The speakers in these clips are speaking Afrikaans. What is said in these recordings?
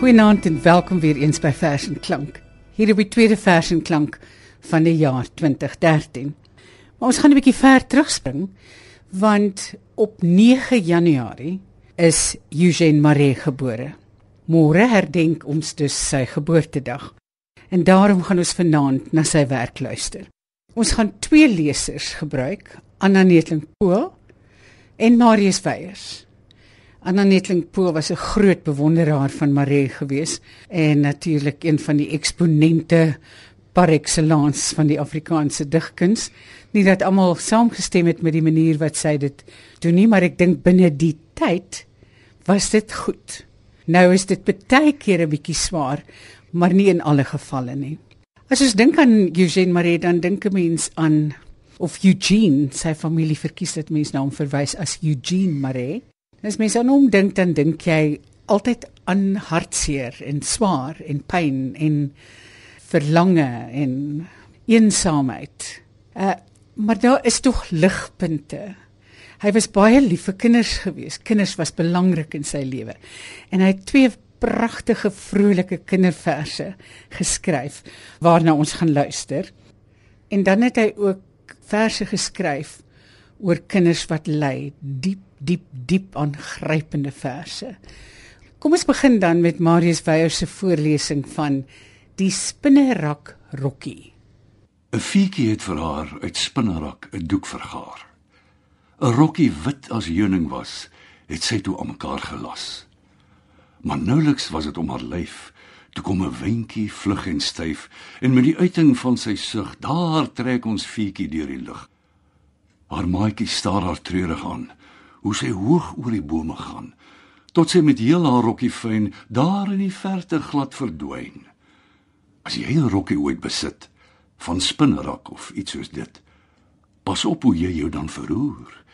Goeienaand en welkom weer eens by Fashion Klank. Hier op die tweede Fashion Klank van die jaar 2013. Maar ons gaan 'n bietjie ver terugspring want op 9 Januarie is Eugène Maree gebore. Môre herdenk ons dus sy geboortedag. En daarom gaan ons vanaand na sy werk luister. Ons gaan twee lesers gebruik, Anna Netling Pool en Marius Weyers. Anna Netling Pool was 'n groot bewonderaar van Maree gewees en natuurlik een van die eksponente par excellence van die Afrikaanse digkuns. Nie dat almal saamgestem het met die manier wat sy dit doen nie, maar ek dink binne die tyd was dit goed. Nou is dit baie keer 'n bietjie swaar, maar nie in alle gevalle nie. As ons dink aan Eugène Maree, dan dink 'n mens aan of Eugene, sy familie verkies dit mens na hom verwys as Eugene Maree. As mens aan hom dink, dan dink jy altyd aan hartseer en swaar en pyn en verlange en eensaamheid. Uh, maar daar is tog ligpunte. Hy was baie lief vir kinders gewees. Kinders was belangrik in sy lewe. En hy het twee pragtige vrolike kinderverse geskryf waarna ons gaan luister. En dan het hy ook verse geskryf oor kinders wat ly, diep diep diep aangrypende verse. Kom ons begin dan met Marius Weyer se voorlesing van Die spinnerak rokkie. 'n Fietjie het vir haar uit spinnerak 'n doek vergaar. 'n Rokkie wit as heuning was, het sy toe aan mekaar gelas. Maar nouliks was dit om haar lyf, toe kom 'n windjie vlug en styf en met die uiting van sy sug, daar trek ons fietjie deur die lug. Haar maatjie staar haar treurig aan hoe sy hoog oor die bome gaan tot sy met heel haar rokkie fyn daar in die verte glad verdwyn. As jy 'n rokkie ooit besit van spinnerak of iets soos dit, pas op hoe jy jou dan verroer.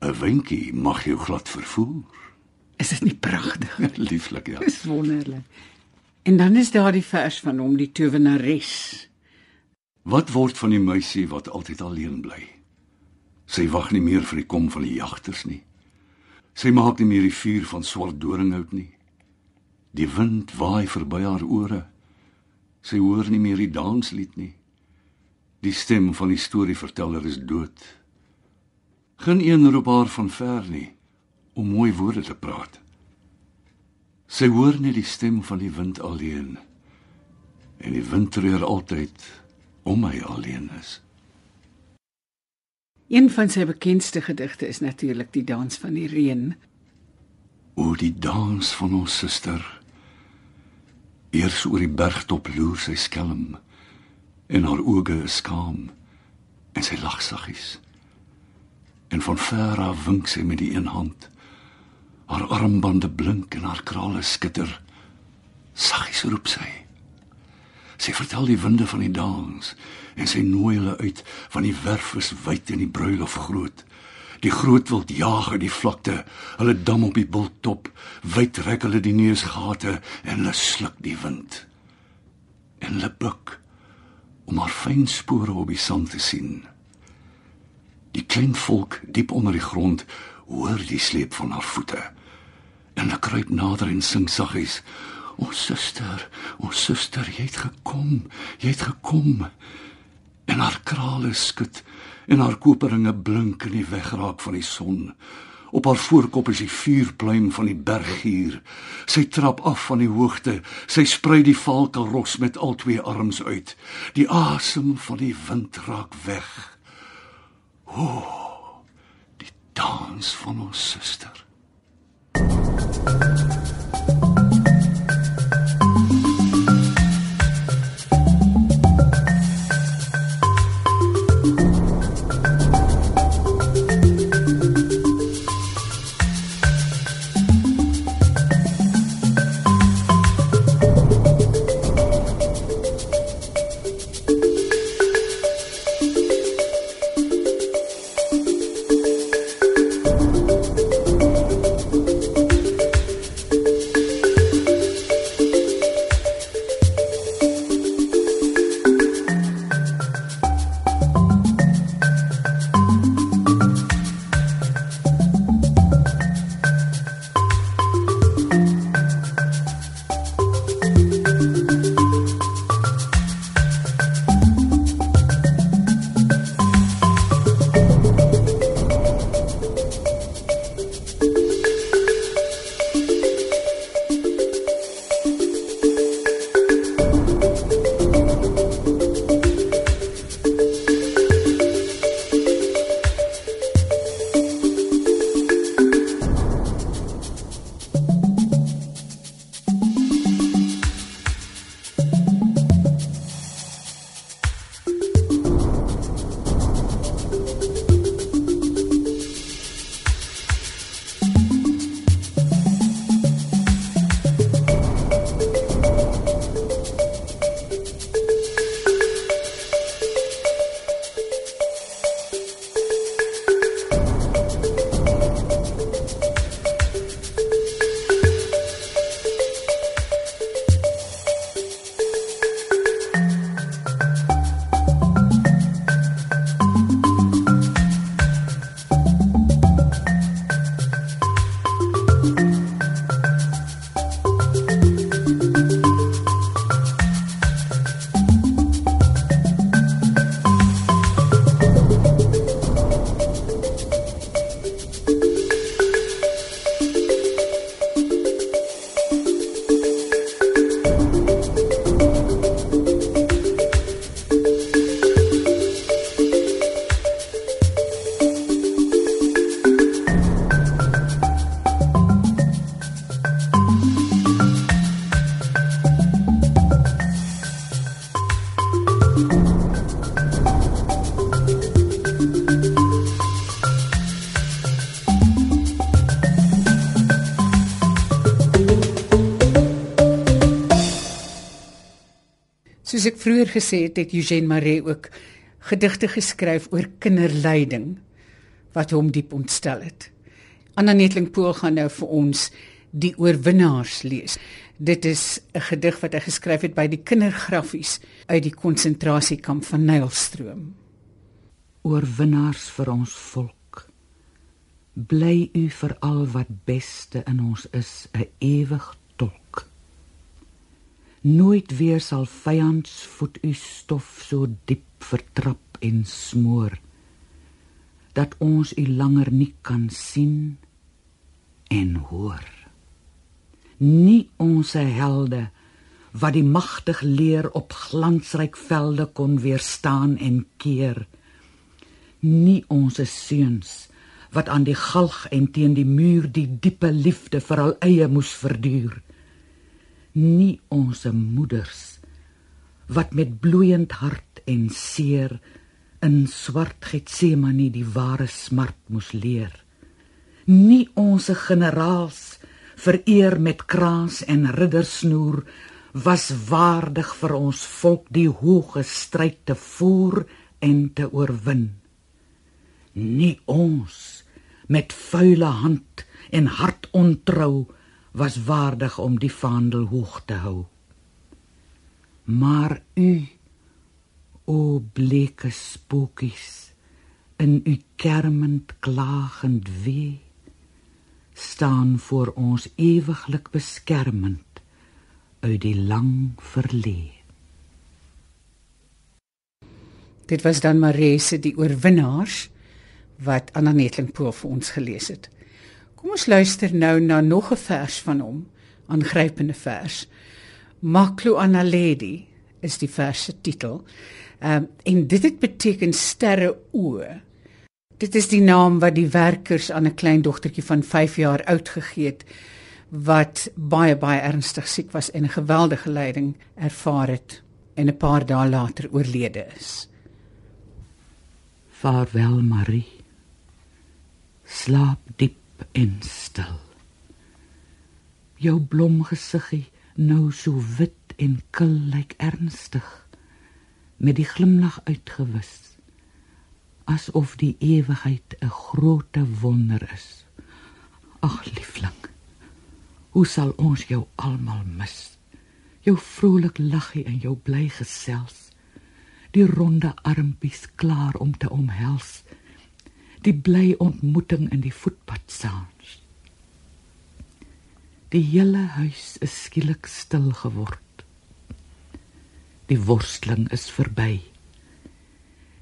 'n Winkie mag jou glad vervoer. Is dit nie pragtig? Lieflik, ja. Dis wonderlik. En dan is daar die vers van hom die towenares. Wat word van die meisie wat altyd alleen bly? Sy wag nie meer vir die kom van die jagters nie. Sy maak nie meer die vuur van swart doringhout nie. Die wind waai verby haar ore. Sy hoor nie meer die danslied nie. Die stem van die storieverteller is dood. Geen een roep haar van ver nie om mooi woorde te praat. Sy hoor net die stem van die wind alleen. En die wind treur altyd om hy alleen is. Een van sy bekendste gedigte is natuurlik die dans van die reën. O die dans van ons suster. Eers oor die bergtop loer sy skelm en haar oë is skaam en sy lag saggies. En van ver af wink sy met die een hand. Haar armbande blink en haar krale skitter. Saggies roep sy. Sy vertel die winde van die dans en sy nooi hulle uit van die werf is wyd en die bruilof groot. Die groot wild jaag in die vlakte, hulle dam op die bultop, wyd rek hulle die neusgate en hulle sluk die wind. En hulle buk om haar fyn spore op die sand te sien. Die klein volk diep onder die grond hoor die sleep van haar voete. En hulle kruip nader en sing saggies: "O suster, o suster, jy het gekom, jy het gekom." en haar krale skud en haar koperinge blink in die wegraak van die son. Op haar voorkop is die vuurpluim van die berggier. Sy trap af van die hoogte. Sy sprei die valkelros met al twee arms uit. Die asem van die wind raak weg. O, die dans van ons suster. Soos ek gesê het, het Eugene Maree ook gedigte geskryf oor kinderlyding wat hom diep ontstel het. Anna Netling Pool gaan nou vir ons die oorwinnaars lees. Dit is 'n gedig wat hy geskryf het by die kindergrafies uit die konsentrasiekamp van Nylstroom. Oorwinnaars vir ons volk. Bly u vir al wat beste in ons is, 'n ewig. Nooit weer sal vyands voet u stof so diep vertrap en smoor dat ons u langer nie kan sien en hoor. Nie ons helde wat die magtig leer op glansryk velde kon weerstaan en keer. Nie ons seuns wat aan die galg en teen die muur die diepe liefde vir al eie moes verduur nie ons moeders wat met bloeiend hart en seer in swart getsemane die ware smart moes leer. Nie ons generaals vereer met kraans en riddersnoer was waardig vir ons volk die hoë stryd te voer en te oorwin. Nie ons met vuile hand en hart ontrou was waardig om die vaandel hoog te hou maar u o bleke spookies in u kermend klagend wee staan voor ons ewiglik beskermend uit die lang verlede. Dit was dan Marese die oorwinnaars wat Anna Netling Pool vir ons gelees het. Kom ons luister nou na nog 'n vers van hom, aangrypende vers. Maklo Analedi is die vers se titel. Ehm um, en dit het beteken sterre oë. Dit is die naam wat die werkers aan 'n klein dogtertjie van 5 jaar oud gegee het wat baie baie ernstig siek was en 'n geweldige lyding ervaar het en 'n paar dae later oorlede is. Vaarwel Marie. Slaap diep en stil. Jou blomgesiggie nou so wit en kil lyk ernstig met die glimlag uitgewis asof die ewigheid 'n groot wonder is. Ag liefling, hoe sal ons jou almal mis? Jou vrolik laggie en jou bly gesels. Die ronde armpies klaar om te omhels. Die bly ontmoeting in die voetpad saans. Die hele huis is skielik stil geword. Die worsteling is verby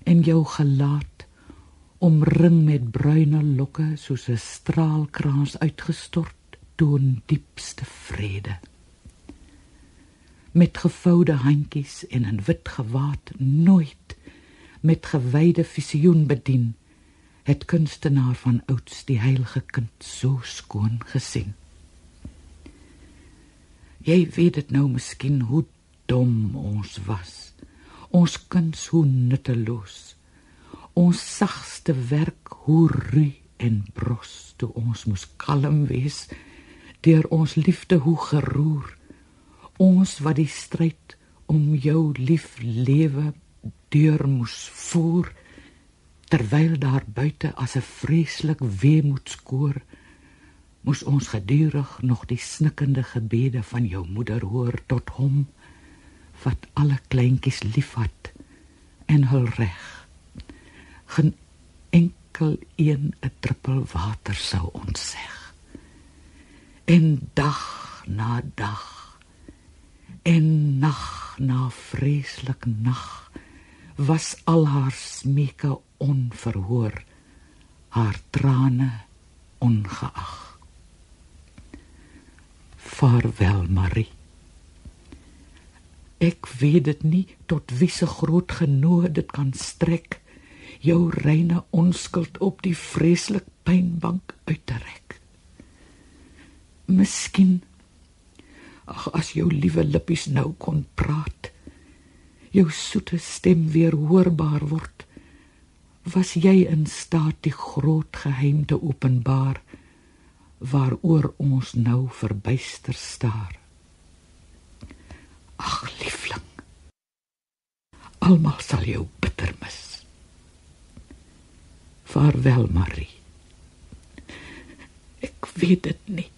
en jou gelaat omring met bruine lokke soos 'n straalkrans uitgestort toon diepste vrede met gevoude handjies en 'n wit gewaad nooit met gewyde visioen bedien het kunstenaar van ouds die heilige kind so skoon gesien. Jy weet dit nou miskien hoe dom ons was. Ons kuns hoe nutteloos. Ons sagste werk hoe ru en bros toe ons moes kalm wees. Deur ons liefde hoe geroer. Ons wat die stryd om jou lief lewe deur moes voer terwyl daar buite as 'n vreeslik weemoedskoor moes ons gedurig nog die snikkende gebede van jou moeder hoor tot hom wat alle kleintjies liefhat en hul reg. Geen enkel een 'n druppel water sou ontseg. En dag na dag en nag na vreeslik nag was al haar smeke onverhoor haar trane ongeag vaarwel marie Ek weet dit nie tot wie se groot genoeg dit kan strek jou reine onskuld op die vreeslik pynbank uit te rek. Miskien ag as jou liewe lippies nou kon praat, jou soete stem weer hoorbaar word, was jy in staat die groot geheim te openbaar waaroor ons nou verbuister staar. Ag liefling. Almal sal jou bitter mis. Vaarwel, Marie. Ek weet dit nie.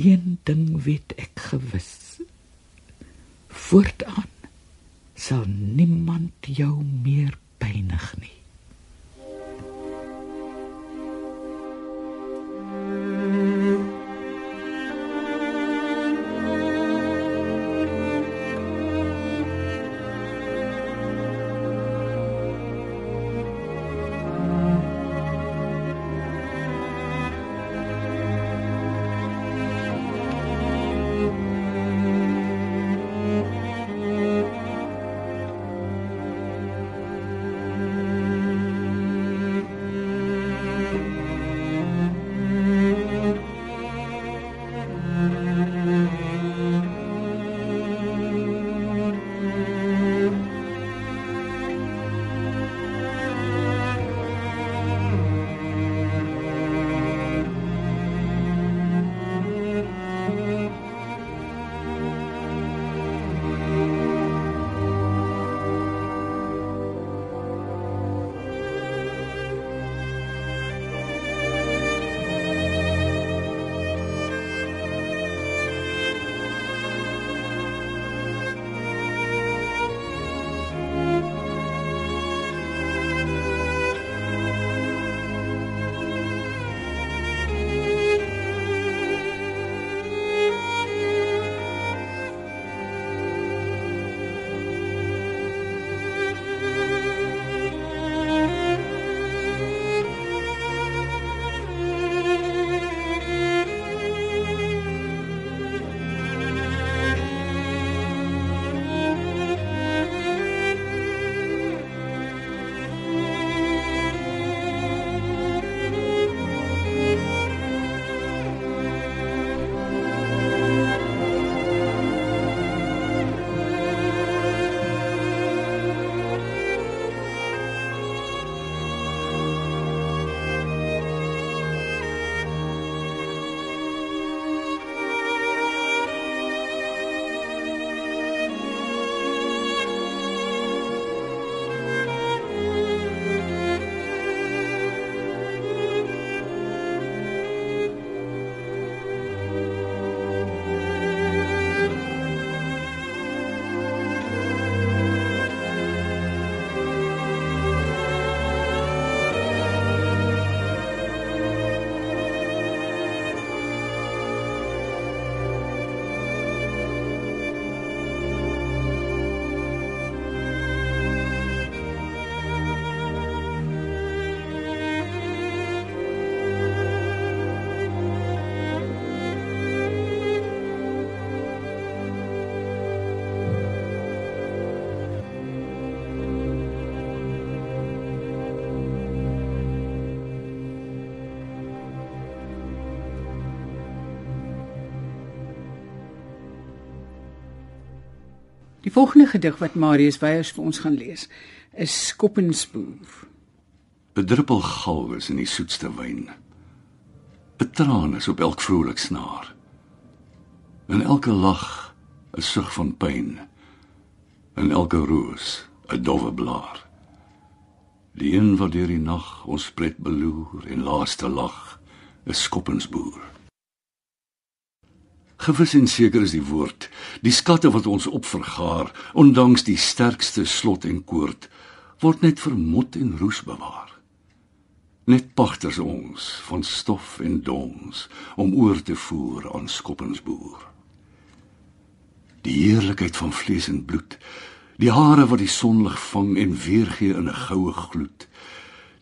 Een ding weet ek gewis. Voortaan sal niemand jou meer pynig nie. Die volgende gedig wat Marius Weyers vir ons gaan lees, is Skoppensboer. 'n Druppel gal is in die soetste wyn. 'n Traan is op elk vrolik snaar. In elke lag 'n sug van pyn. In elke roos 'n dowwe blaar. Die een wat deur die nag ons pret beloer en laaste lag, 'n skoppensboer. Gewis en seker is die woord, die skatte wat ons opvergaar, ondanks die sterkste slot en koord, word net vermot en roes bewaar. Net pagters ons van stof en dons om oor te voer aan skoppensboer. Die heerlikheid van vlees en bloed, die hare wat die sonlig vang en weergee in 'n goue gloed.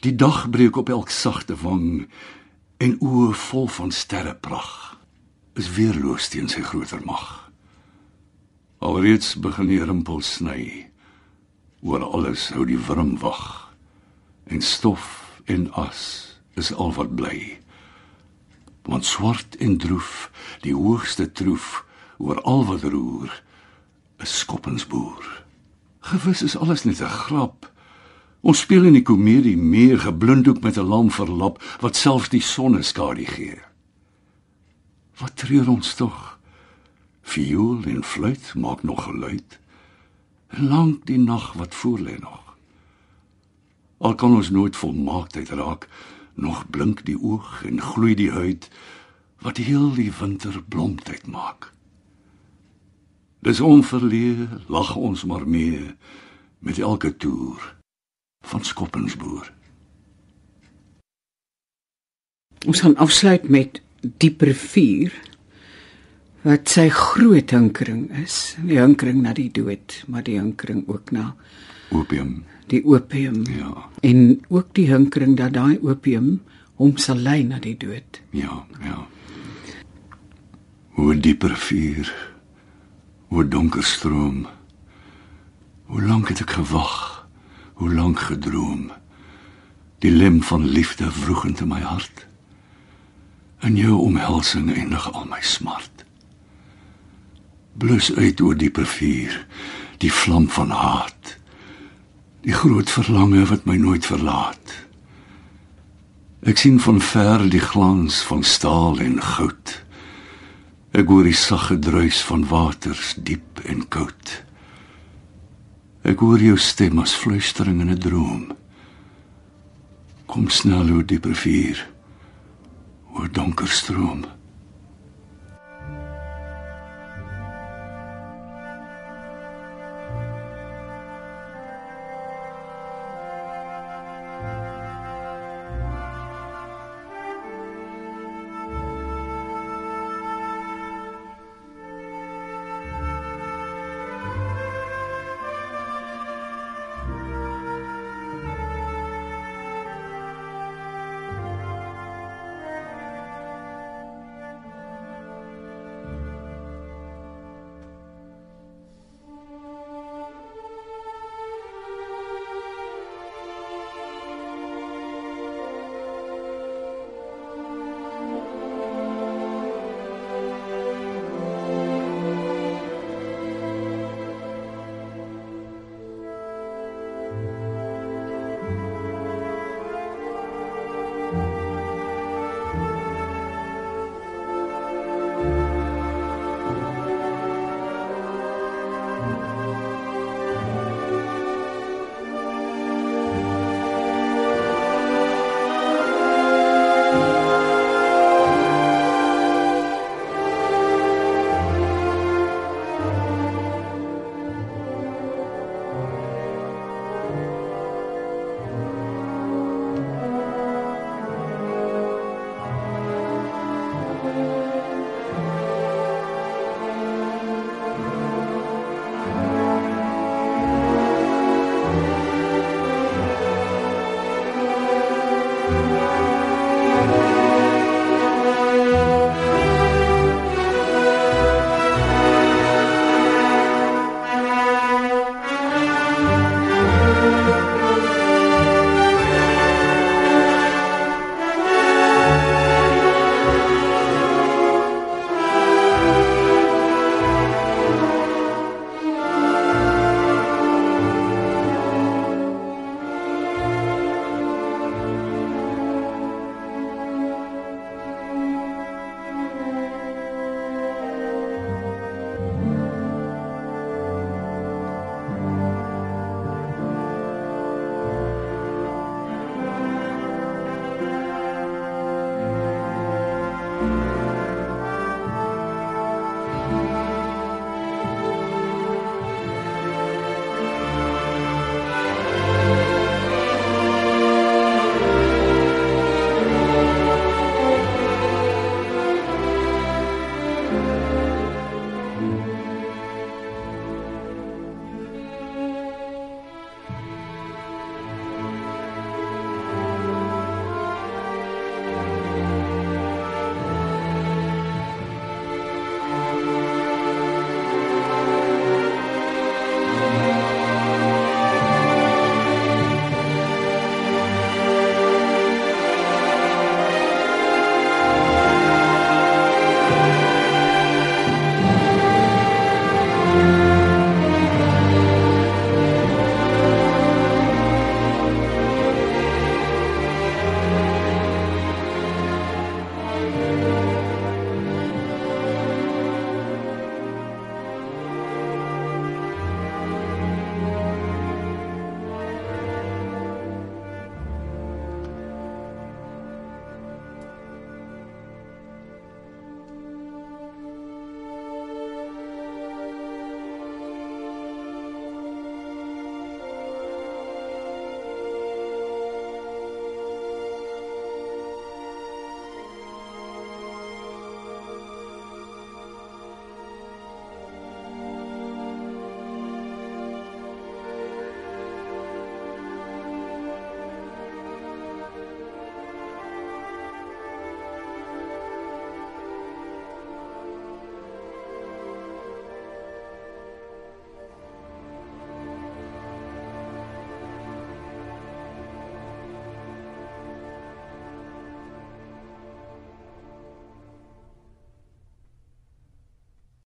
Die dag breek op elk sagte wang en oë vol van sterrepragt is weerloos teen sy groter mag. Alreeds begin die rimpels sny. Oor alles hou die wurm wag. En stof en as is al wat bly. Want swart en droef, die hoogste troef oor al wat roer, 'n skoppensboer. Gewis is alles net 'n grap. Ons speel in die komedie meer geblinddoek met 'n lam verlap wat selfs die sonne skadu gee. Wat treur ons tog? Viool en fluit maak nog geluid. En lank die nag wat voor lê nog. Al kan ons nooit volmaaktheid raak, nog blink die oog en gloei die huid wat heel die winter blomtyd maak. Dis onverlee, lag ons maar mee met elke toer van Skoppensboer. Ons gaan afsluit met dieper vuur wat sy groot hinkering is. Die hinkering na die dood, maar die hinkering ook na Opium. die opium. Ja, En ook die hinkering dat daai opium hom sal lei na die dood. ja, ja. Hoe dieper vuur, hoe donker stroom. Hoe lank het ek gewag, hoe lank gedroom. Die lem van liefde vroegend in my hart. In jou omhelsing eindig al my smart. Blus uit oor dieper vuur, die vlam van haat. Die groot verlange wat my nooit verlaat. Ek sien van ver die glans van staal en goud. Ek hoor die sagge druis van waters diep en koud. Ek hoor jou stem as fluistering in 'n droom. Kom snel oor dieper vuur, oor donker stroom.